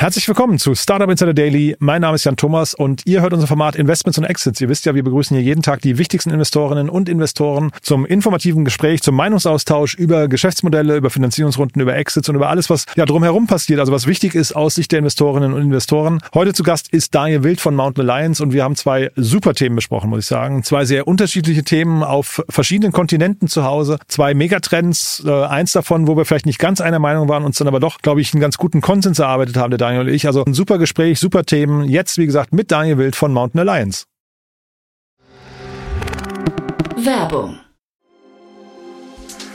Herzlich willkommen zu Startup Insider Daily. Mein Name ist Jan Thomas und ihr hört unser Format Investments und Exits. Ihr wisst ja, wir begrüßen hier jeden Tag die wichtigsten Investorinnen und Investoren zum informativen Gespräch, zum Meinungsaustausch über Geschäftsmodelle, über Finanzierungsrunden, über Exits und über alles, was ja drumherum passiert, also was wichtig ist aus Sicht der Investorinnen und Investoren. Heute zu Gast ist Daniel Wild von Mountain Alliance und wir haben zwei super Themen besprochen, muss ich sagen. Zwei sehr unterschiedliche Themen auf verschiedenen Kontinenten zu Hause. Zwei Megatrends, äh, eins davon, wo wir vielleicht nicht ganz einer Meinung waren, uns dann aber doch, glaube ich, einen ganz guten Konsens erarbeitet haben, der Daniel und ich. Also ein super Gespräch, super Themen. Jetzt, wie gesagt, mit Daniel Wild von Mountain Alliance. Werbung.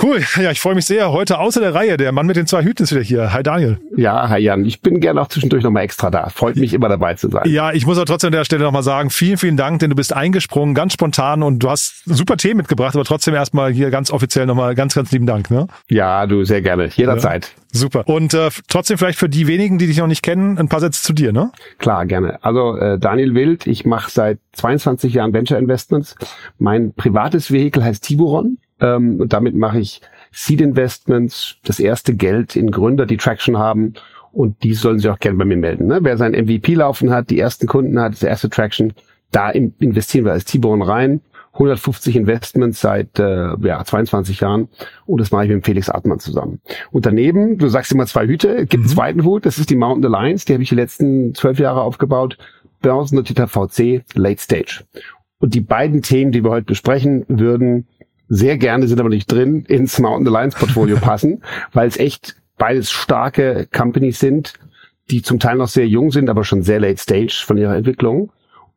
Cool, ja, ich freue mich sehr. Heute außer der Reihe, der Mann mit den zwei Hüten ist wieder hier. Hi Daniel. Ja, hi Jan. Ich bin gerne auch zwischendurch nochmal extra da. Freut mich immer dabei zu sein. Ja, ich muss aber trotzdem an der Stelle nochmal sagen, vielen, vielen Dank, denn du bist eingesprungen, ganz spontan und du hast super Themen mitgebracht, aber trotzdem erstmal hier ganz offiziell nochmal ganz, ganz lieben Dank. Ne? Ja, du sehr gerne. Jederzeit. Ja, super. Und äh, trotzdem vielleicht für die wenigen, die dich noch nicht kennen, ein paar Sätze zu dir, ne? Klar, gerne. Also äh, Daniel Wild, ich mache seit 22 Jahren Venture Investments. Mein privates Vehikel heißt Tiburon. Ähm, und damit mache ich Seed Investments, das erste Geld in Gründer, die Traction haben. Und die sollen sich auch gerne bei mir melden. Ne? Wer sein MVP laufen hat, die ersten Kunden hat, das erste Traction, da investieren wir als T-Bone rein. 150 Investments seit äh, ja, 22 Jahren und das mache ich mit Felix Artmann zusammen. Und daneben, du sagst immer zwei Hüte, gibt mhm. einen zweiten Hut, das ist die Mountain Alliance, die habe ich die letzten zwölf Jahre aufgebaut, börsennotierter VC, Late Stage. Und die beiden Themen, die wir heute besprechen, würden sehr gerne, sind aber nicht drin, ins Mountain Alliance Portfolio passen, weil es echt beides starke Companies sind, die zum Teil noch sehr jung sind, aber schon sehr late stage von ihrer Entwicklung.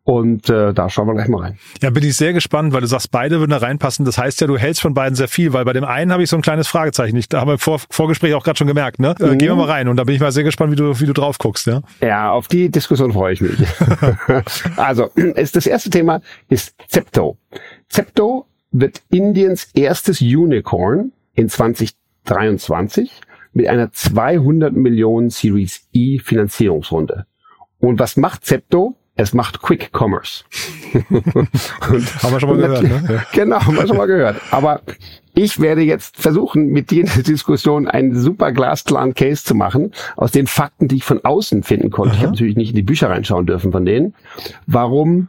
Und äh, da schauen wir gleich mal rein. Ja, bin ich sehr gespannt, weil du sagst, beide würden da reinpassen. Das heißt ja, du hältst von beiden sehr viel, weil bei dem einen habe ich so ein kleines Fragezeichen. Ich, da haben wir vor Vorgespräch auch gerade schon gemerkt. Ne? Äh, mhm. Gehen wir mal rein und da bin ich mal sehr gespannt, wie du, wie du drauf guckst. Ja, ja auf die Diskussion freue ich mich. also, ist das erste Thema ist Zepto. Zepto wird Indiens erstes Unicorn in 2023 mit einer 200 Millionen Series E Finanzierungsrunde. Und was macht Zepto? Es macht Quick Commerce. haben wir schon mal gehört, ne? Genau, haben wir schon mal gehört. Aber ich werde jetzt versuchen, mit dir in der Diskussion einen super glasklaren Case zu machen, aus den Fakten, die ich von außen finden konnte. Aha. Ich habe natürlich nicht in die Bücher reinschauen dürfen von denen, warum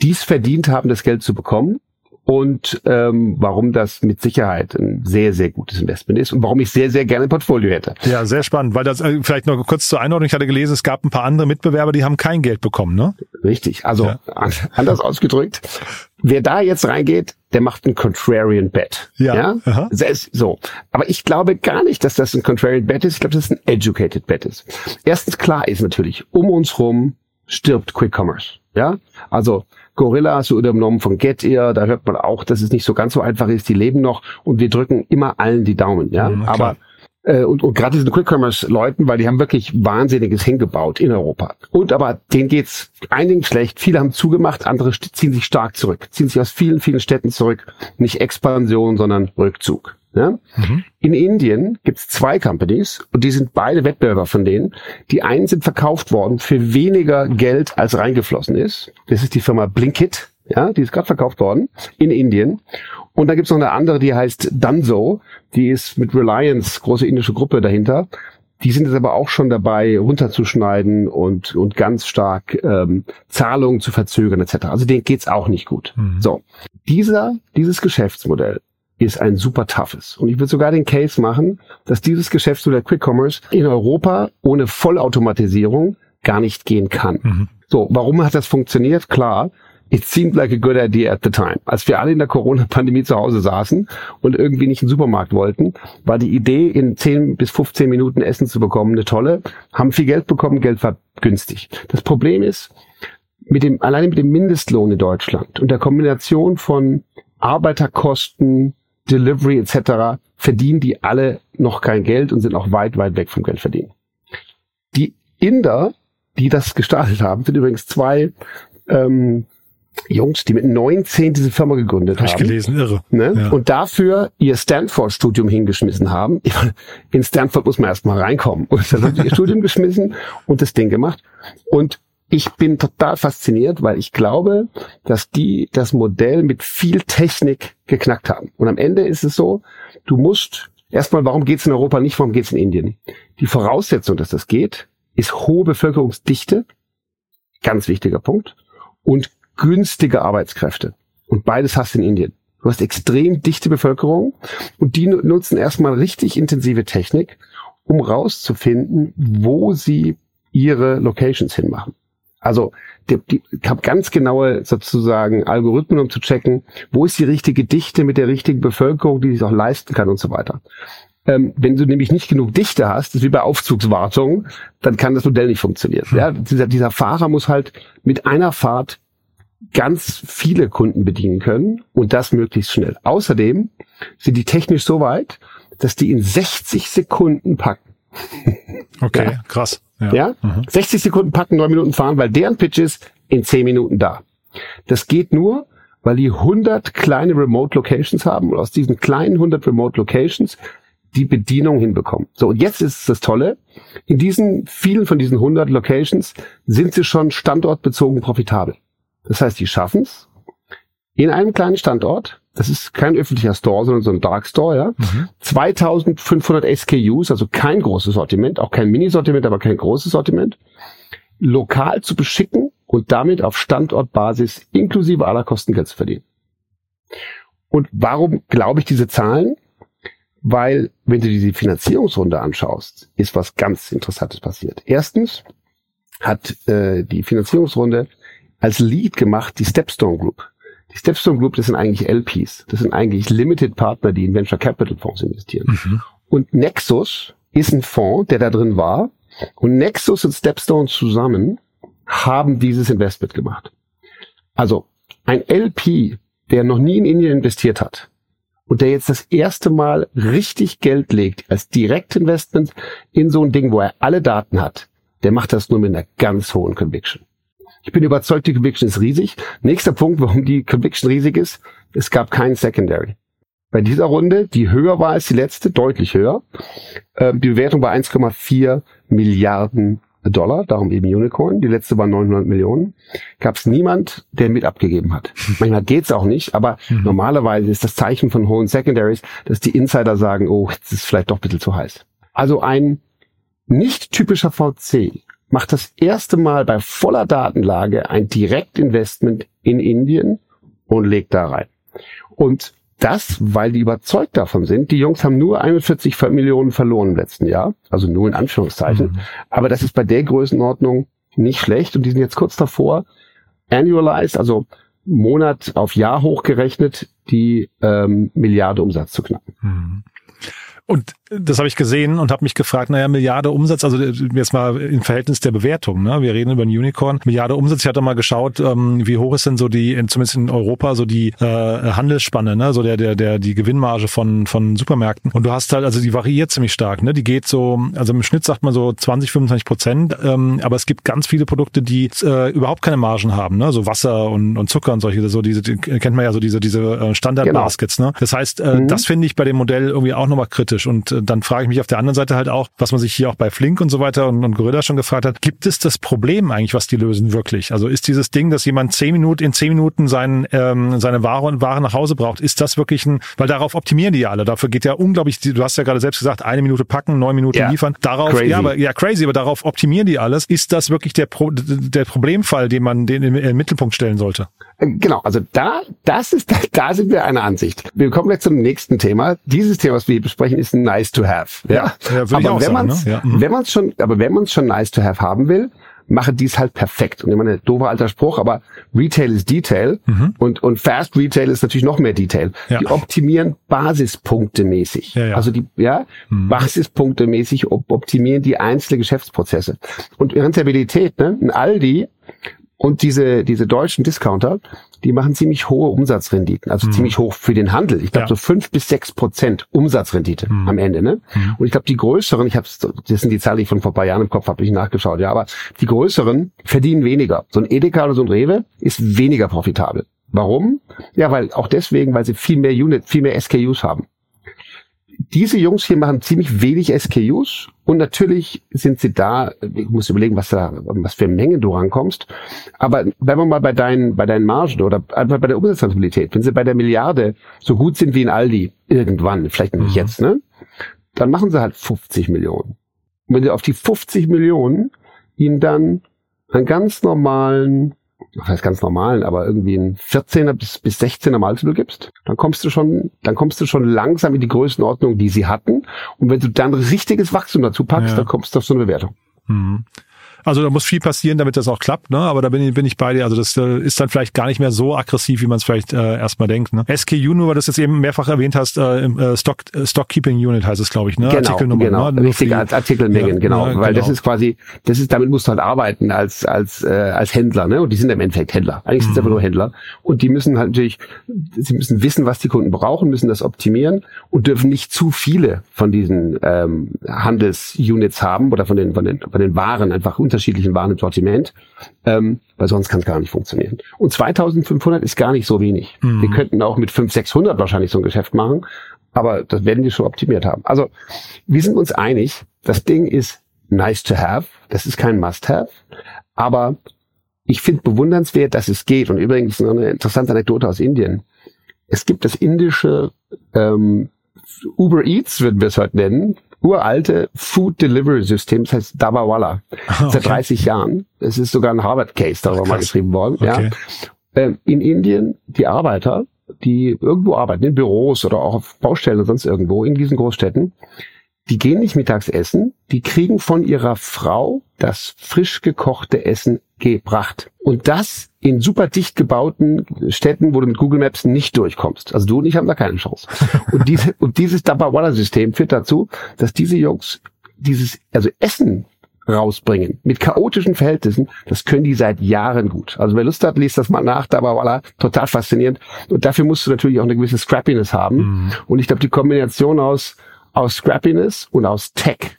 dies verdient haben, das Geld zu bekommen und ähm, warum das mit Sicherheit ein sehr, sehr gutes Investment ist und warum ich sehr, sehr gerne ein Portfolio hätte. Ja, sehr spannend, weil das äh, vielleicht noch kurz zur Einordnung, ich hatte gelesen, es gab ein paar andere Mitbewerber, die haben kein Geld bekommen, ne? Richtig, also ja. anders ausgedrückt, wer da jetzt reingeht, der macht einen Contrarian Bet. Ja. ja? So. Aber ich glaube gar nicht, dass das ein Contrarian Bet ist. Ich glaube, dass es ein Educated Bet ist. Erstens klar ist natürlich, um uns rum stirbt Quick Commerce. Ja. Also Gorilla, so übernommen von Getir, da hört man auch, dass es nicht so ganz so einfach ist, die leben noch und wir drücken immer allen die Daumen, ja. Mhm, Aber äh, und, und gerade diesen Quick-Commerce-Leuten, weil die haben wirklich Wahnsinniges hingebaut in Europa. Und aber denen geht's einigen schlecht. Viele haben zugemacht, andere ziehen sich stark zurück, ziehen sich aus vielen, vielen Städten zurück. Nicht Expansion, sondern Rückzug. Ja? Mhm. In Indien gibt's zwei Companies und die sind beide Wettbewerber von denen. Die einen sind verkauft worden für weniger Geld, als reingeflossen ist. Das ist die Firma Blinkit, ja, die ist gerade verkauft worden in Indien. Und da gibt's noch eine andere, die heißt Dunzo, die ist mit Reliance, große indische Gruppe dahinter. Die sind jetzt aber auch schon dabei, runterzuschneiden und, und ganz stark ähm, Zahlungen zu verzögern etc. Also denen geht's auch nicht gut. Mhm. So, dieser, dieses Geschäftsmodell ist ein super toughes. Und ich würde sogar den Case machen, dass dieses Geschäftsmodell Quick Commerce in Europa ohne Vollautomatisierung gar nicht gehen kann. Mhm. So, warum hat das funktioniert? Klar, it seemed like a good idea at the time. Als wir alle in der Corona-Pandemie zu Hause saßen und irgendwie nicht in den Supermarkt wollten, war die Idee, in 10 bis 15 Minuten Essen zu bekommen, eine tolle. Haben viel Geld bekommen, Geld war günstig. Das Problem ist, mit dem, alleine mit dem Mindestlohn in Deutschland und der Kombination von Arbeiterkosten, Delivery etc. verdienen die alle noch kein Geld und sind auch weit, weit weg vom Geld verdienen. Die Inder, die das gestartet haben, sind übrigens zwei ähm, Jungs, die mit 19 diese Firma gegründet Hab haben. Ich gelesen, irre. Ne? Ja. Und dafür ihr Stanford-Studium hingeschmissen haben. In Stanford muss man erstmal reinkommen. Und dann haben sie ihr Studium geschmissen und das Ding gemacht. Und ich bin total fasziniert, weil ich glaube, dass die das Modell mit viel Technik geknackt haben. Und am Ende ist es so, du musst erstmal, warum geht's in Europa nicht, warum geht's in Indien? Die Voraussetzung, dass das geht, ist hohe Bevölkerungsdichte, ganz wichtiger Punkt, und günstige Arbeitskräfte. Und beides hast du in Indien. Du hast extrem dichte Bevölkerung und die nutzen erstmal richtig intensive Technik, um rauszufinden, wo sie ihre Locations hinmachen. Also die, die, ich habe ganz genaue sozusagen Algorithmen, um zu checken, wo ist die richtige Dichte mit der richtigen Bevölkerung, die sich auch leisten kann und so weiter. Ähm, wenn du nämlich nicht genug Dichte hast, das ist wie bei Aufzugswartung, dann kann das Modell nicht funktionieren. Hm. Ja, dieser, dieser Fahrer muss halt mit einer Fahrt ganz viele Kunden bedienen können und das möglichst schnell. Außerdem sind die technisch so weit, dass die in 60 Sekunden packen. Okay, ja. krass. Ja, ja? Mhm. 60 Sekunden packen, neun Minuten fahren, weil deren Pitch ist in 10 Minuten da. Das geht nur, weil die 100 kleine Remote Locations haben und aus diesen kleinen 100 Remote Locations die Bedienung hinbekommen. So, und jetzt ist das Tolle. In diesen vielen von diesen 100 Locations sind sie schon standortbezogen profitabel. Das heißt, die schaffen es in einem kleinen Standort, das ist kein öffentlicher Store, sondern so ein Dark Store, ja, mhm. 2500 SKUs, also kein großes Sortiment, auch kein Mini-Sortiment, aber kein großes Sortiment, lokal zu beschicken und damit auf Standortbasis inklusive aller Kosten Geld zu verdienen. Und warum glaube ich diese Zahlen? Weil, wenn du dir die Finanzierungsrunde anschaust, ist was ganz Interessantes passiert. Erstens hat äh, die Finanzierungsrunde als Lead gemacht die Stepstone Group. Die Stepstone Group, das sind eigentlich LPs. Das sind eigentlich Limited Partner, die in Venture Capital Fonds investieren. Mhm. Und Nexus ist ein Fonds, der da drin war. Und Nexus und Stepstone zusammen haben dieses Investment gemacht. Also ein LP, der noch nie in Indien investiert hat und der jetzt das erste Mal richtig Geld legt als Direktinvestment in so ein Ding, wo er alle Daten hat, der macht das nur mit einer ganz hohen Conviction. Ich bin überzeugt, die Conviction ist riesig. Nächster Punkt, warum die Conviction riesig ist, es gab keinen Secondary. Bei dieser Runde, die höher war als die letzte, deutlich höher, äh, die Bewertung war 1,4 Milliarden Dollar, darum eben Unicorn. Die letzte war 900 Millionen. Gab es niemand, der mit abgegeben hat. Manchmal geht's auch nicht, aber mhm. normalerweise ist das Zeichen von hohen Secondaries, dass die Insider sagen, oh, jetzt ist vielleicht doch ein bisschen zu heiß. Also ein nicht typischer VC macht das erste Mal bei voller Datenlage ein Direktinvestment in Indien und legt da rein. Und das, weil die überzeugt davon sind. Die Jungs haben nur 41 Millionen verloren im letzten Jahr, also nur in Anführungszeichen. Mhm. Aber das ist bei der Größenordnung nicht schlecht und die sind jetzt kurz davor, annualized, also Monat auf Jahr hochgerechnet, die ähm, Milliarde Umsatz zu knacken. Mhm. Und das habe ich gesehen und habe mich gefragt, naja, Milliarde Umsatz, also jetzt mal im Verhältnis der Bewertung, ne? Wir reden über ein Unicorn. Milliarde Umsatz, ich hatte mal geschaut, ähm, wie hoch ist denn so die, zumindest in Europa, so die äh, Handelsspanne, ne? So der, der, der, die Gewinnmarge von, von Supermärkten. Und du hast halt, also die variiert ziemlich stark, ne? Die geht so, also im Schnitt sagt man so 20, 25 Prozent, ähm, aber es gibt ganz viele Produkte, die äh, überhaupt keine Margen haben, ne? So Wasser und, und Zucker und solche, so diese, die, kennt man ja so diese, diese äh, Standard-Baskets, genau. ne? Das heißt, äh, mhm. das finde ich bei dem Modell irgendwie auch nochmal kritisch. Und äh, dann frage ich mich auf der anderen Seite halt auch, was man sich hier auch bei Flink und so weiter und, und Gorilla schon gefragt hat, gibt es das Problem eigentlich, was die lösen wirklich? Also ist dieses Ding, dass jemand zehn Minuten, in zehn Minuten sein, ähm, seine Ware und Ware nach Hause braucht, ist das wirklich ein, weil darauf optimieren die ja alle. Dafür geht ja unglaublich, du hast ja gerade selbst gesagt, eine Minute packen, neun Minuten ja, liefern. Darauf, crazy. ja, aber, ja, crazy, aber darauf optimieren die alles. Ist das wirklich der, Pro, der Problemfall, den man den im, im Mittelpunkt stellen sollte? Genau, also da, das ist, da sind wir einer Ansicht. Wir kommen jetzt zum nächsten Thema. Dieses Thema, was wir hier besprechen, ist nice to have. Ja, ja aber wenn man es, ne? ja. mhm. wenn man es schon, aber wenn man es schon nice to have haben will, mache dies halt perfekt. Und ich meine, doofer alter Spruch, aber Retail ist Detail mhm. und, und Fast Retail ist natürlich noch mehr Detail. Ja. Die optimieren Basispunkte mäßig. Ja, ja. Also die, ja, mhm. Basispunkte mäßig optimieren die einzelnen Geschäftsprozesse. Und Rentabilität, ne? Ein Aldi und diese, diese deutschen Discounter, die machen ziemlich hohe Umsatzrenditen, also mhm. ziemlich hoch für den Handel. Ich glaube ja. so fünf bis sechs Prozent Umsatzrendite mhm. am Ende. Ne? Mhm. Und ich glaube, die größeren, ich habe das sind die Zahlen, die ich von vor ein paar Jahren im Kopf habe, ich nachgeschaut, ja, aber die größeren verdienen weniger. So ein Edeka oder so ein Rewe ist weniger profitabel. Warum? Ja, weil auch deswegen, weil sie viel mehr Unit, viel mehr SKUs haben diese Jungs hier machen ziemlich wenig SKUs und natürlich sind sie da, ich muss überlegen, was da, was für Mengen du rankommst. Aber wenn wir mal bei deinen, bei deinen Margen oder einfach bei der Umsatzrentabilität, wenn sie bei der Milliarde so gut sind wie in Aldi irgendwann, vielleicht nicht mhm. jetzt, ne? Dann machen sie halt 50 Millionen. Und wenn sie auf die 50 Millionen ihnen dann einen ganz normalen was heißt ganz normalen, aber irgendwie ein 14er bis, bis 16er Multiple gibst, dann kommst du schon, dann kommst du schon langsam in die Größenordnung, die sie hatten. Und wenn du dann richtiges Wachstum dazu packst, ja. dann kommst du auf so eine Bewertung. Mhm. Also da muss viel passieren, damit das auch klappt, ne? Aber da bin ich, bin ich bei dir. Also das äh, ist dann vielleicht gar nicht mehr so aggressiv, wie man es vielleicht äh, erstmal denkt. Ne? SKU, nur weil du das jetzt eben mehrfach erwähnt hast, äh, äh, Stock, äh, Stock Keeping Unit heißt es, glaube ich, ne? Genau, Artikelnummer, genau. Ne? Richtige Artikelmengen, ja, genau. Ja, weil genau. das ist quasi, das ist, damit musst du halt arbeiten als, als, äh, als Händler, ne? Und die sind im Endeffekt Händler. Eigentlich sind es mhm. einfach nur Händler. Und die müssen halt natürlich, sie müssen wissen, was die Kunden brauchen, müssen das optimieren und dürfen nicht zu viele von diesen ähm, Handelsunits haben oder von den, von den, von den Waren, einfach unterschiedlichen Waren im Sortiment, ähm, weil sonst kann es gar nicht funktionieren. Und 2500 ist gar nicht so wenig. Mhm. Wir könnten auch mit 500, 600 wahrscheinlich so ein Geschäft machen, aber das werden die schon optimiert haben. Also wir sind uns einig, das Ding ist nice to have, das ist kein must-have, aber ich finde bewundernswert, dass es geht. Und übrigens noch eine interessante Anekdote aus Indien. Es gibt das indische ähm, Uber Eats, würden wir es heute nennen, uralte Food Delivery System, das heißt Dabawala, okay. seit 30 Jahren. Es ist sogar ein Harvard Case darüber Krass. mal geschrieben worden. Okay. Ja. Ähm, in Indien, die Arbeiter, die irgendwo arbeiten, in Büros oder auch auf Baustellen oder sonst irgendwo in diesen Großstädten, die gehen nicht mittags essen, die kriegen von ihrer Frau das frisch gekochte Essen gebracht. Und das in super dicht gebauten Städten, wo du mit Google Maps nicht durchkommst. Also du und ich haben da keine Chance. Und, diese, und dieses Dabawala-System führt dazu, dass diese Jungs dieses, also Essen rausbringen. Mit chaotischen Verhältnissen, das können die seit Jahren gut. Also wer Lust hat, liest das mal nach, da war total faszinierend. Und dafür musst du natürlich auch eine gewisse Scrappiness haben. Mhm. Und ich glaube, die Kombination aus, aus Scrappiness und aus Tech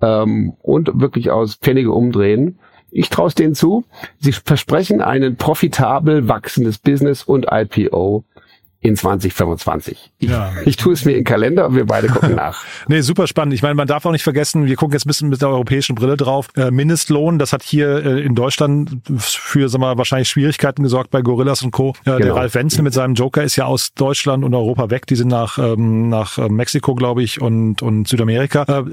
ähm, und wirklich aus Pfennige umdrehen, ich traue es denen zu. Sie versprechen einen profitabel wachsendes Business und IPO in 2025. Ich, ja. ich tue es mir in den Kalender und wir beide gucken nach. nee, super spannend. Ich meine, man darf auch nicht vergessen, wir gucken jetzt ein bisschen mit der europäischen Brille drauf. Äh, Mindestlohn, das hat hier äh, in Deutschland für sag mal, wahrscheinlich Schwierigkeiten gesorgt bei Gorillas und Co. Äh, genau. Der Ralf Wenzel mit seinem Joker ist ja aus Deutschland und Europa weg. Die sind nach, ähm, nach Mexiko, glaube ich, und, und Südamerika.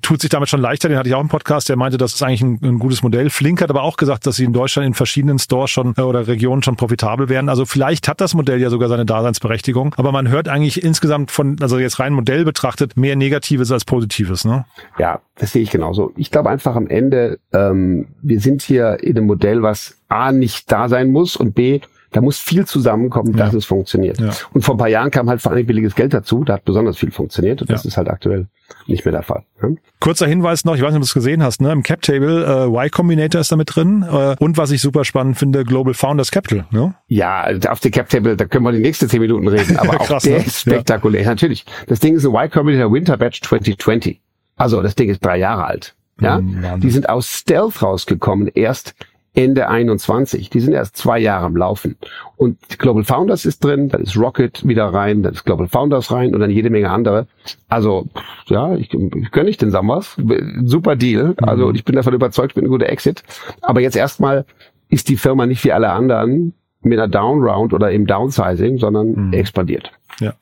Tut sich damit schon leichter. Den hatte ich auch im Podcast. Der meinte, das ist eigentlich ein, ein gutes Modell. Flink hat aber auch gesagt, dass sie in Deutschland in verschiedenen Stores schon oder Regionen schon profitabel werden. Also vielleicht hat das Modell ja sogar seine Daseinsberechtigung Daseinsberechtigung. Aber man hört eigentlich insgesamt von, also jetzt rein Modell betrachtet, mehr Negatives als Positives, ne? Ja, das sehe ich genauso. Ich glaube einfach am Ende, ähm, wir sind hier in einem Modell, was A nicht da sein muss und B da muss viel zusammenkommen, dass ja. es funktioniert. Ja. Und vor ein paar Jahren kam halt vor allem billiges Geld dazu, da hat besonders viel funktioniert und ja. das ist halt aktuell nicht mehr der Fall. Ne? Kurzer Hinweis noch, ich weiß nicht, ob du es gesehen hast, ne? im Cap Table äh, Y Combinator ist da mit drin äh, und was ich super spannend finde, Global Founders Capital. Ne? Ja, auf der Cap Table, da können wir die nächsten zehn Minuten reden, aber Krass, auch der ne? ist spektakulär. Natürlich, das Ding ist ein Y Combinator Winter Batch 2020. Also das Ding ist drei Jahre alt. Ja, mhm, die sind aus Stealth rausgekommen erst Ende 21. Die sind erst zwei Jahre am Laufen. Und Global Founders ist drin, dann ist Rocket wieder rein, dann ist Global Founders rein und dann jede Menge andere. Also, ja, ich, ich gönne nicht den Sammers. Super Deal. Also mhm. ich bin davon überzeugt, bin ein guter Exit. Aber jetzt erstmal ist die Firma nicht wie alle anderen mit einer Downround oder im Downsizing, sondern mhm. expandiert. Ja.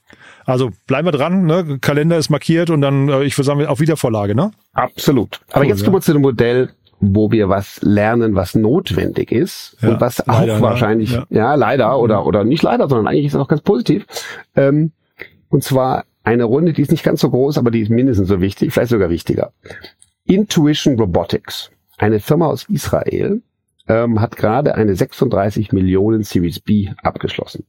Also bleiben wir dran, ne? Kalender ist markiert und dann, äh, ich würde sagen, auf Wiedervorlage, ne? Absolut. Aber cool, jetzt kommen wir zu dem Modell, wo wir was lernen, was notwendig ist ja, und was auch leider, wahrscheinlich, ja. ja. leider oder, oder nicht leider, sondern eigentlich ist es auch ganz positiv. Ähm, und zwar eine Runde, die ist nicht ganz so groß, aber die ist mindestens so wichtig, vielleicht sogar wichtiger. Intuition Robotics, eine Firma aus Israel, ähm, hat gerade eine 36 Millionen Series B abgeschlossen.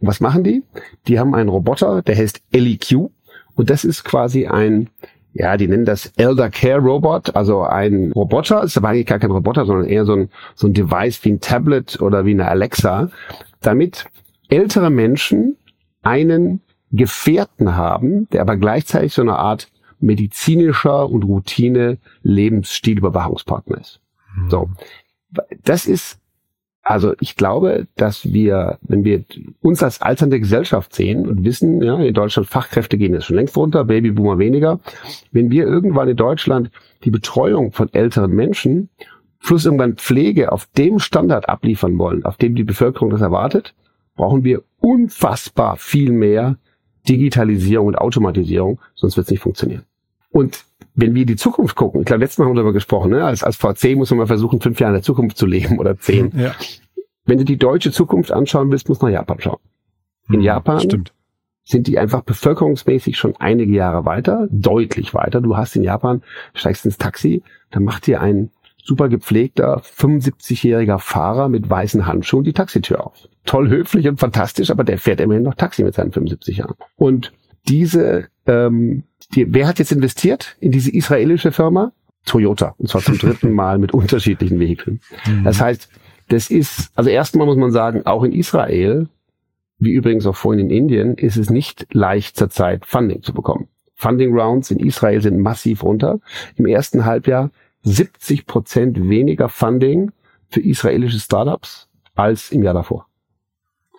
Und was machen die? Die haben einen Roboter, der heißt LEQ und das ist quasi ein ja, die nennen das Elder Care Robot, also ein Roboter, ist aber eigentlich gar kein Roboter, sondern eher so ein, so ein Device wie ein Tablet oder wie eine Alexa, damit ältere Menschen einen Gefährten haben, der aber gleichzeitig so eine Art medizinischer und Routine Lebensstilüberwachungspartner ist. Mhm. So. Das ist, also ich glaube, dass wir, wenn wir uns als alternde Gesellschaft sehen und wissen, ja, in Deutschland Fachkräfte gehen jetzt schon längst runter, Babyboomer weniger, wenn wir irgendwann in Deutschland die Betreuung von älteren Menschen plus irgendwann Pflege auf dem Standard abliefern wollen, auf dem die Bevölkerung das erwartet, brauchen wir unfassbar viel mehr Digitalisierung und Automatisierung, sonst wird es nicht funktionieren. Und wenn wir die Zukunft gucken, ich glaube, letztes Mal haben wir darüber gesprochen, ne? als, als VC muss man mal versuchen, fünf Jahre in der Zukunft zu leben oder zehn. Ja. Wenn du die deutsche Zukunft anschauen willst, musst du nach Japan schauen. In mhm, Japan Stimmt. sind die einfach bevölkerungsmäßig schon einige Jahre weiter, deutlich weiter. Du hast in Japan, steigst ins Taxi, dann macht dir ein super gepflegter 75-jähriger Fahrer mit weißen Handschuhen die Taxitür auf. Toll höflich und fantastisch, aber der fährt immerhin noch Taxi mit seinen 75 Jahren. Und diese, ähm, die, wer hat jetzt investiert in diese israelische Firma? Toyota. Und zwar zum dritten Mal mit unterschiedlichen Vehikeln. Mhm. Das heißt, das ist, also erstmal muss man sagen, auch in Israel, wie übrigens auch vorhin in Indien, ist es nicht leicht zurzeit Funding zu bekommen. Funding Rounds in Israel sind massiv runter. Im ersten Halbjahr 70 Prozent weniger Funding für israelische Startups als im Jahr davor.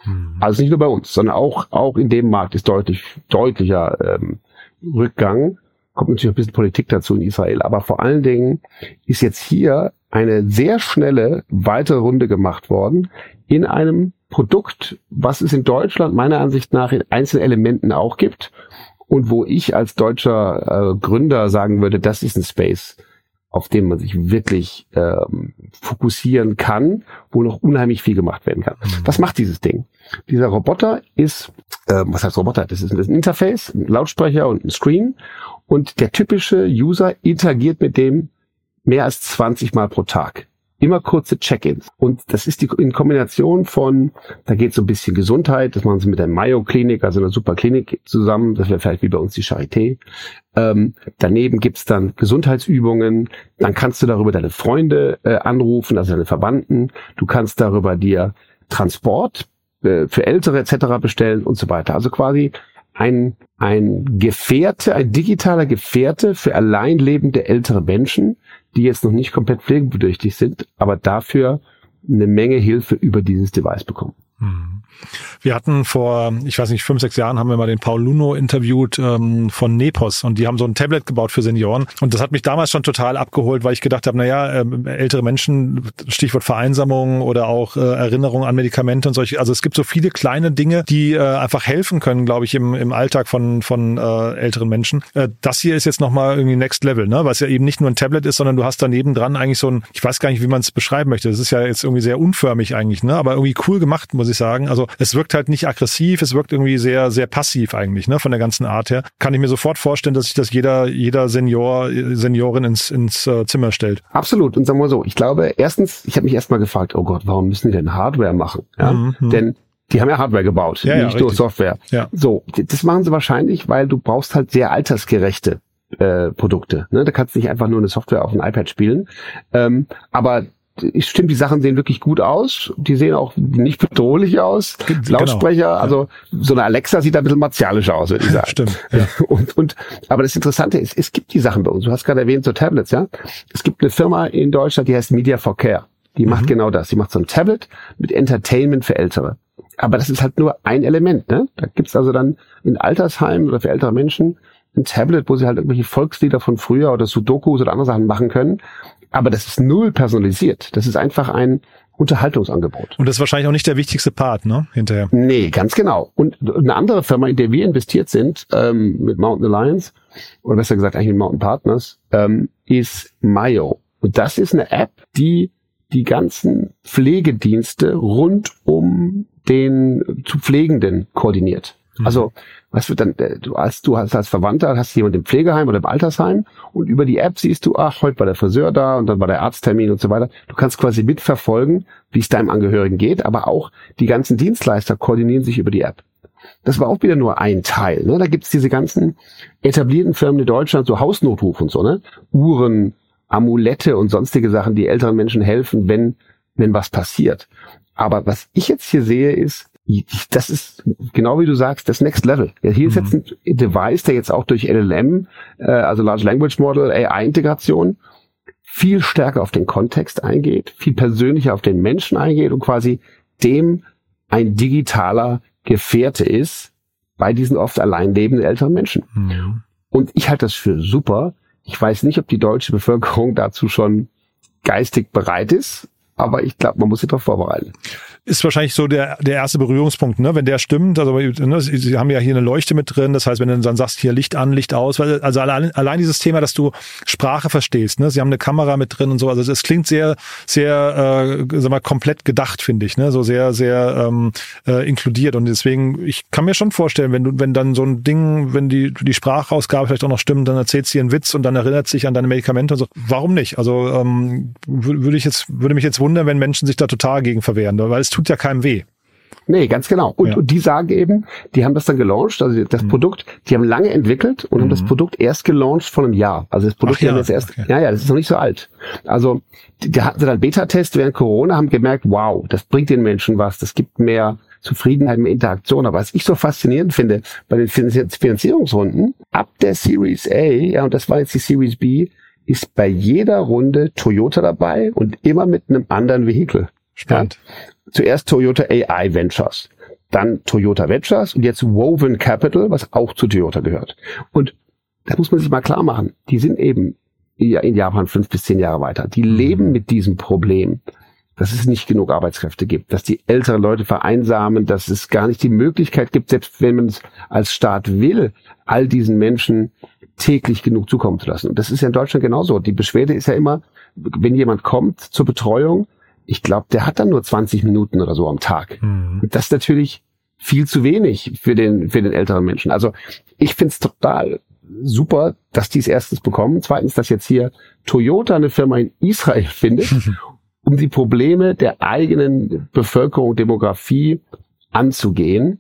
Mhm. Also nicht nur bei uns, sondern auch, auch in dem Markt ist deutlich, deutlicher ähm, Rückgang. Kommt natürlich ein bisschen Politik dazu in Israel. Aber vor allen Dingen ist jetzt hier eine sehr schnelle weitere Runde gemacht worden in einem Produkt, was es in Deutschland meiner Ansicht nach in einzelnen Elementen auch gibt und wo ich als deutscher äh, Gründer sagen würde, das ist ein Space, auf dem man sich wirklich ähm, fokussieren kann, wo noch unheimlich viel gemacht werden kann. Mhm. Was macht dieses Ding? Dieser Roboter ist, äh, was heißt Roboter? Das ist, das ist ein Interface, ein Lautsprecher und ein Screen. Und der typische User interagiert mit dem mehr als 20 Mal pro Tag immer kurze Check-ins. Und das ist die in Kombination von, da geht so ein bisschen Gesundheit, das machen sie mit der Mayo-Klinik, also einer super Klinik zusammen, das wäre vielleicht wie bei uns die Charité. Ähm, daneben gibt's dann Gesundheitsübungen, dann kannst du darüber deine Freunde äh, anrufen, also deine Verwandten, du kannst darüber dir Transport äh, für Ältere etc. bestellen und so weiter. Also quasi ein, ein Gefährte, ein digitaler Gefährte für allein lebende ältere Menschen, die jetzt noch nicht komplett pflegebedürftig sind, aber dafür eine Menge Hilfe über dieses Device bekommen. Mhm. Wir hatten vor, ich weiß nicht, fünf, sechs Jahren haben wir mal den Paul Luno interviewt ähm, von Nepos und die haben so ein Tablet gebaut für Senioren und das hat mich damals schon total abgeholt, weil ich gedacht habe, naja, äh, ältere Menschen, Stichwort Vereinsamung oder auch äh, Erinnerung an Medikamente und solche, also es gibt so viele kleine Dinge, die äh, einfach helfen können, glaube ich, im, im Alltag von, von äh, älteren Menschen. Äh, das hier ist jetzt nochmal irgendwie Next Level, ne? es ja eben nicht nur ein Tablet ist, sondern du hast daneben dran eigentlich so ein, ich weiß gar nicht, wie man es beschreiben möchte, das ist ja jetzt irgendwie sehr unförmig eigentlich, ne? aber irgendwie cool gemacht, muss ich sagen. Also es wirkt halt nicht aggressiv, es wirkt irgendwie sehr, sehr passiv eigentlich, ne, von der ganzen Art her. Kann ich mir sofort vorstellen, dass sich das jeder, jeder Senior, Seniorin ins, ins äh, Zimmer stellt. Absolut. Und sagen wir so, ich glaube, erstens, ich habe mich erstmal gefragt, oh Gott, warum müssen die denn Hardware machen? Ja? Mhm. Denn die haben ja Hardware gebaut, ja, nicht ja, nur Software. Ja. So, das machen sie wahrscheinlich, weil du brauchst halt sehr altersgerechte äh, Produkte. Ne? Da kannst du nicht einfach nur eine Software auf ein iPad spielen. Ähm, aber stimmt, die Sachen sehen wirklich gut aus. Die sehen auch nicht bedrohlich aus. Genau. Lautsprecher, also so eine Alexa sieht ein bisschen martialischer aus, würde ich sagen. Stimmt. Ja. Und, und, aber das Interessante ist, es gibt die Sachen bei uns. Du hast gerade erwähnt, so Tablets, ja. Es gibt eine Firma in Deutschland, die heißt Media for Care. Die mhm. macht genau das. Die macht so ein Tablet mit Entertainment für Ältere. Aber das ist halt nur ein Element, ne? Da gibt's also dann in Altersheimen oder für ältere Menschen ein Tablet, wo sie halt irgendwelche Volkslieder von früher oder Sudokus oder andere Sachen machen können. Aber das ist null personalisiert. Das ist einfach ein Unterhaltungsangebot. Und das ist wahrscheinlich auch nicht der wichtigste Part, ne? Hinterher. Nee, ganz genau. Und eine andere Firma, in der wir investiert sind, ähm, mit Mountain Alliance, oder besser gesagt eigentlich mit Mountain Partners, ähm, ist Mayo. Und das ist eine App, die die ganzen Pflegedienste rund um den zu Pflegenden koordiniert. Mhm. Also, was wird dann, äh, du als, du hast als Verwandter, hast jemand im Pflegeheim oder im Altersheim und über die App siehst du, ach, heute war der Friseur da und dann war der Arzttermin und so weiter. Du kannst quasi mitverfolgen, wie es deinem Angehörigen geht, aber auch die ganzen Dienstleister koordinieren sich über die App. Das war auch wieder nur ein Teil. Ne? Da gibt's diese ganzen etablierten Firmen in Deutschland, so Hausnotruf und so, ne? Uhren, Amulette und sonstige Sachen, die älteren Menschen helfen, wenn, wenn was passiert. Aber was ich jetzt hier sehe, ist, das ist genau wie du sagst, das Next Level. Ja, hier ist jetzt mhm. ein Device, der jetzt auch durch LLM, äh, also Large Language Model, AI-Integration, viel stärker auf den Kontext eingeht, viel persönlicher auf den Menschen eingeht und quasi dem ein digitaler Gefährte ist bei diesen oft allein lebenden älteren Menschen. Mhm. Und ich halte das für super. Ich weiß nicht, ob die deutsche Bevölkerung dazu schon geistig bereit ist, aber ich glaube, man muss sich darauf vorbereiten ist wahrscheinlich so der, der erste Berührungspunkt, ne? wenn der stimmt. Also ne, Sie haben ja hier eine Leuchte mit drin, das heißt, wenn du dann sagst, hier Licht an, Licht aus, weil, also allein, allein dieses Thema, dass du Sprache verstehst, ne? Sie haben eine Kamera mit drin und so, also es klingt sehr, sehr, äh, sag mal, komplett gedacht, finde ich, ne? So sehr, sehr ähm, äh, inkludiert. Und deswegen, ich kann mir schon vorstellen, wenn du, wenn dann so ein Ding, wenn die, die Sprachausgabe vielleicht auch noch stimmt, dann erzählt sie einen Witz und dann erinnert sich an deine Medikamente und so. Warum nicht? Also ähm, würde ich jetzt, würde mich jetzt wundern, wenn Menschen sich da total gegen verwehren, weil es tut ja keinem weh. Nee, ganz genau. Und, ja. und die sagen eben, die haben das dann gelauncht, also das mhm. Produkt, die haben lange entwickelt und mhm. haben das mhm. Produkt erst gelauncht vor einem Jahr. Also das Produkt Ach, ja. jetzt erst, okay. ja, ja, das ist noch nicht so alt. Also die hatten dann Beta-Test während Corona, haben gemerkt, wow, das bringt den Menschen was, das gibt mehr Zufriedenheit, mehr Interaktion. Aber was ich so faszinierend finde bei den Finanzierungsrunden, ab der Series A, ja, und das war jetzt die Series B, ist bei jeder Runde Toyota dabei und immer mit einem anderen Vehikel. Spannend. Ja? zuerst Toyota AI Ventures, dann Toyota Ventures und jetzt Woven Capital, was auch zu Toyota gehört. Und da muss man sich mal klar machen, die sind eben in Japan fünf bis zehn Jahre weiter. Die mhm. leben mit diesem Problem, dass es nicht genug Arbeitskräfte gibt, dass die älteren Leute vereinsamen, dass es gar nicht die Möglichkeit gibt, selbst wenn man es als Staat will, all diesen Menschen täglich genug zukommen zu lassen. Und das ist ja in Deutschland genauso. Die Beschwerde ist ja immer, wenn jemand kommt zur Betreuung, ich glaube, der hat dann nur 20 Minuten oder so am Tag. Mhm. Das ist natürlich viel zu wenig für den, für den älteren Menschen. Also ich finde es total super, dass die es erstens bekommen. Zweitens, dass jetzt hier Toyota eine Firma in Israel findet, um die Probleme der eigenen Bevölkerung, Demografie anzugehen.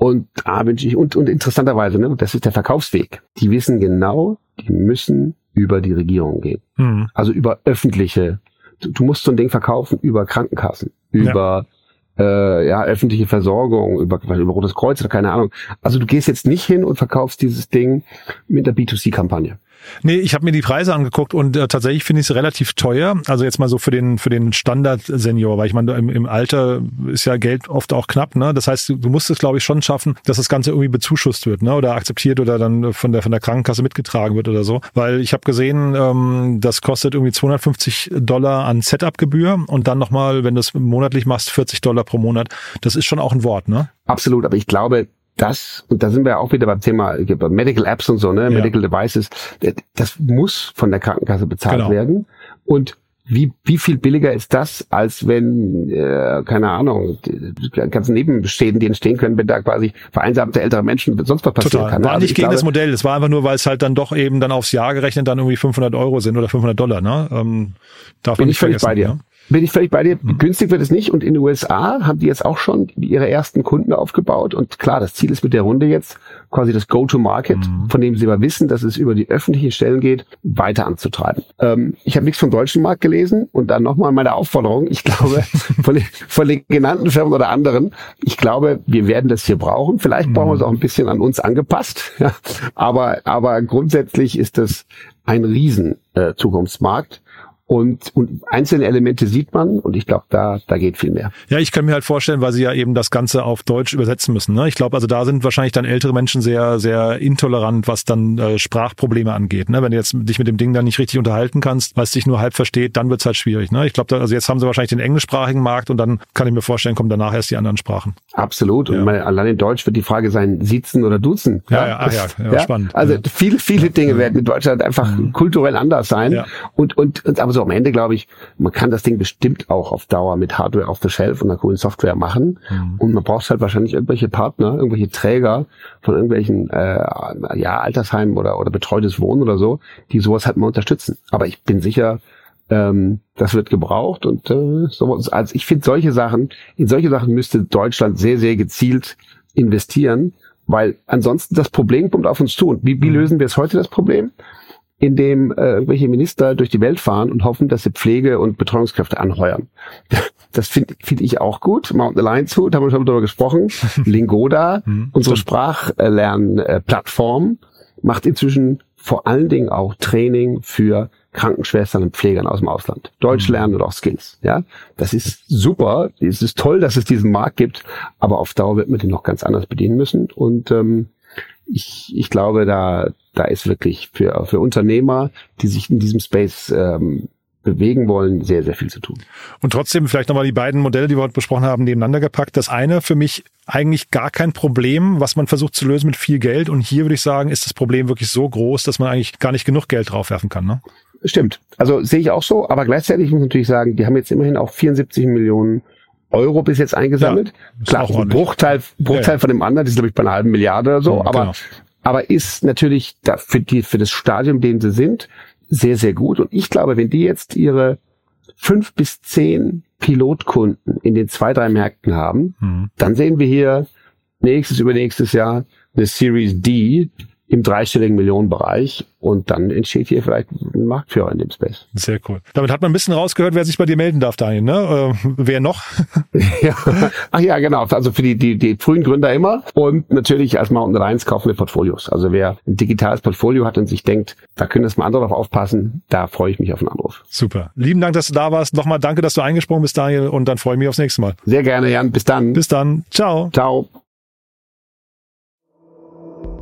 Und da wünsche ich, und, und interessanterweise, ne, das ist der Verkaufsweg. Die wissen genau, die müssen über die Regierung gehen. Mhm. Also über öffentliche du musst so ein Ding verkaufen über Krankenkassen, über ja. Äh, ja, öffentliche Versorgung, über, über Rotes Kreuz oder keine Ahnung. Also du gehst jetzt nicht hin und verkaufst dieses Ding mit der B2C-Kampagne. Nee, ich habe mir die Preise angeguckt und äh, tatsächlich finde ich es relativ teuer. Also jetzt mal so für den für den Standard-Senior, weil ich meine, im, im Alter ist ja Geld oft auch knapp. Ne? Das heißt, du, du musst es, glaube ich, schon schaffen, dass das Ganze irgendwie bezuschusst wird ne? oder akzeptiert oder dann von der von der Krankenkasse mitgetragen wird oder so. Weil ich habe gesehen, ähm, das kostet irgendwie 250 Dollar an Setup-Gebühr und dann nochmal, wenn du es monatlich machst, 40 Dollar pro Monat. Das ist schon auch ein Wort, ne? Absolut, aber ich glaube, das, und da sind wir auch wieder beim Thema Medical Apps und so, ne, ja. Medical Devices, das muss von der Krankenkasse bezahlt genau. werden. Und wie, wie viel billiger ist das, als wenn, äh, keine Ahnung, die ganzen Nebenschäden, die entstehen können, wenn da quasi vereinsamte ältere Menschen sonst was passieren Total. kann. War also nicht gegen glaube, das Modell, es war einfach nur, weil es halt dann doch eben dann aufs Jahr gerechnet dann irgendwie 500 Euro sind oder 500 Dollar, ne? Ähm, darf bin man nicht ich völlig bei dir. Ne? Bin ich völlig bei dir. Mhm. Günstig wird es nicht. Und in den USA haben die jetzt auch schon ihre ersten Kunden aufgebaut. Und klar, das Ziel ist mit der Runde jetzt quasi das Go-to-Market, mhm. von dem sie aber wissen, dass es über die öffentlichen Stellen geht, weiter anzutreiben. Ähm, ich habe nichts vom deutschen Markt gelesen. Und dann nochmal meine Aufforderung. Ich glaube, von, den, von den genannten Firmen oder anderen, ich glaube, wir werden das hier brauchen. Vielleicht mhm. brauchen wir es auch ein bisschen an uns angepasst. Ja. Aber, aber grundsätzlich ist das ein riesen äh. Und, und einzelne Elemente sieht man und ich glaube, da, da geht viel mehr. Ja, ich kann mir halt vorstellen, weil sie ja eben das Ganze auf Deutsch übersetzen müssen. Ne? Ich glaube, also da sind wahrscheinlich dann ältere Menschen sehr, sehr intolerant, was dann äh, Sprachprobleme angeht. Ne? Wenn du jetzt dich mit dem Ding dann nicht richtig unterhalten kannst, weil es dich nur halb versteht, dann wird's halt schwierig. Ne? Ich glaube, also jetzt haben sie wahrscheinlich den englischsprachigen Markt und dann kann ich mir vorstellen, kommen danach erst die anderen Sprachen. Absolut. Und ja. meine, allein in Deutsch wird die Frage sein, sitzen oder duzen. Ja, ja, ach ja, ja, ja, spannend. Also viele, viele Dinge werden in Deutschland einfach mhm. kulturell anders sein. Ja. Und, und, und aber so am Ende glaube ich, man kann das Ding bestimmt auch auf Dauer mit Hardware auf the Shelf und einer coolen Software machen. Mhm. Und man braucht halt wahrscheinlich irgendwelche Partner, irgendwelche Träger von irgendwelchen äh, ja, Altersheimen oder, oder betreutes Wohnen oder so, die sowas halt mal unterstützen. Aber ich bin sicher, ähm, das wird gebraucht und äh, so, also ich finde solche Sachen, in solche Sachen müsste Deutschland sehr, sehr gezielt investieren, weil ansonsten das Problem kommt auf uns zu. Und wie, wie mhm. lösen wir es heute das Problem? Indem äh, irgendwelche Minister durch die Welt fahren und hoffen, dass sie Pflege- und Betreuungskräfte anheuern. Das finde find ich auch gut. Mountain Alliance Hood, haben wir schon darüber gesprochen. Lingoda, mhm. unsere Sprachlernplattform, macht inzwischen vor allen Dingen auch Training für Krankenschwestern und Pflegern aus dem Ausland. Deutsch mhm. lernen oder auch Skills. Ja, das ist super. Es ist toll, dass es diesen Markt gibt, aber auf Dauer wird man den noch ganz anders bedienen müssen. Und ähm, ich, ich glaube, da, da ist wirklich für, für Unternehmer, die sich in diesem Space ähm, bewegen wollen, sehr, sehr viel zu tun. Und trotzdem vielleicht nochmal die beiden Modelle, die wir heute besprochen haben, nebeneinander gepackt. Das eine für mich eigentlich gar kein Problem, was man versucht zu lösen mit viel Geld. Und hier würde ich sagen, ist das Problem wirklich so groß, dass man eigentlich gar nicht genug Geld draufwerfen kann. Ne? Stimmt. Also sehe ich auch so, aber gleichzeitig muss man natürlich sagen, die haben jetzt immerhin auch 74 Millionen Euro bis jetzt eingesammelt. Ja, Klar, auch ein Bruchteil, Bruchteil ja, ja. von dem anderen, das ist glaube ich bei einer halben Milliarde oder so, aber, genau. aber ist natürlich da für die, für das Stadium, in dem sie sind, sehr, sehr gut. Und ich glaube, wenn die jetzt ihre fünf bis zehn Pilotkunden in den zwei, drei Märkten haben, mhm. dann sehen wir hier nächstes, übernächstes Jahr eine Series D, im dreistelligen Millionenbereich und dann entsteht hier vielleicht ein Marktführer in dem Space. Sehr cool. Damit hat man ein bisschen rausgehört, wer sich bei dir melden darf, Daniel. Ne? Äh, wer noch? ja. Ach ja, genau. Also für die, die, die frühen Gründer immer und natürlich als Mountain Alliance kaufen wir Portfolios. Also wer ein digitales Portfolio hat und sich denkt, da können das mal andere drauf aufpassen, da freue ich mich auf einen Anruf. Super. Lieben Dank, dass du da warst. Nochmal danke, dass du eingesprungen bist, Daniel, und dann freue ich mich aufs nächste Mal. Sehr gerne, Jan. Bis dann. Bis dann. Ciao. Ciao.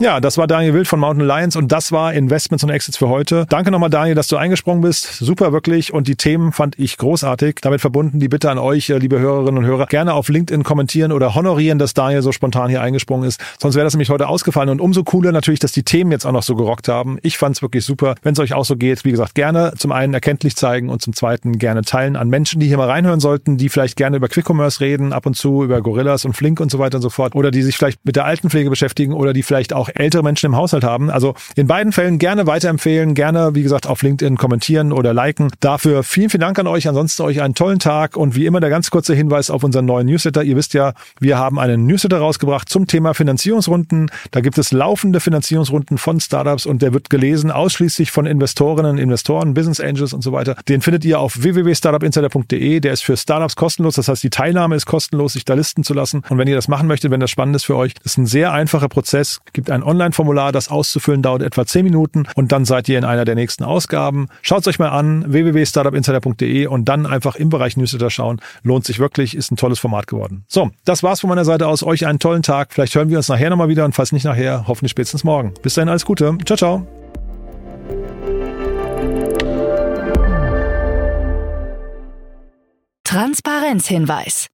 Ja, das war Daniel Wild von Mountain Lions und das war Investments und Exits für heute. Danke nochmal, Daniel, dass du eingesprungen bist. Super wirklich und die Themen fand ich großartig. Damit verbunden die Bitte an euch, äh, liebe Hörerinnen und Hörer, gerne auf LinkedIn kommentieren oder honorieren, dass Daniel so spontan hier eingesprungen ist. Sonst wäre das nämlich heute ausgefallen und umso cooler natürlich, dass die Themen jetzt auch noch so gerockt haben. Ich fand es wirklich super. Wenn es euch auch so geht, wie gesagt, gerne zum einen erkenntlich zeigen und zum zweiten gerne teilen an Menschen, die hier mal reinhören sollten, die vielleicht gerne über Quick Commerce reden, ab und zu über Gorillas und Flink und so weiter und so fort oder die sich vielleicht mit der Altenpflege beschäftigen oder die vielleicht auch ältere Menschen im Haushalt haben. Also in beiden Fällen gerne weiterempfehlen, gerne, wie gesagt, auf LinkedIn kommentieren oder liken. Dafür vielen, vielen Dank an euch. Ansonsten euch einen tollen Tag und wie immer der ganz kurze Hinweis auf unseren neuen Newsletter. Ihr wisst ja, wir haben einen Newsletter rausgebracht zum Thema Finanzierungsrunden. Da gibt es laufende Finanzierungsrunden von Startups und der wird gelesen ausschließlich von Investorinnen, Investoren, Business Angels und so weiter. Den findet ihr auf www.startupinsider.de. Der ist für Startups kostenlos. Das heißt, die Teilnahme ist kostenlos, sich da listen zu lassen. Und wenn ihr das machen möchtet, wenn das spannend ist für euch, ist ein sehr einfacher Prozess. Es gibt ein Online-Formular, das auszufüllen dauert etwa 10 Minuten und dann seid ihr in einer der nächsten Ausgaben. Schaut es euch mal an, www.startupinsider.de und dann einfach im Bereich Newsletter schauen. Lohnt sich wirklich, ist ein tolles Format geworden. So, das war's von meiner Seite aus. Euch einen tollen Tag. Vielleicht hören wir uns nachher nochmal wieder und falls nicht nachher, hoffentlich spätestens morgen. Bis dahin alles Gute. Ciao, ciao. Transparenzhinweis.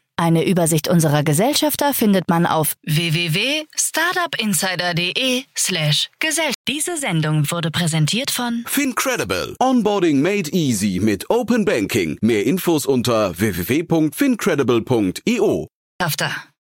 eine Übersicht unserer Gesellschafter findet man auf www.startupinsider.de/gesellschaft. Diese Sendung wurde präsentiert von Fincredible. Onboarding made easy mit Open Banking. Mehr Infos unter www.fincredible.io.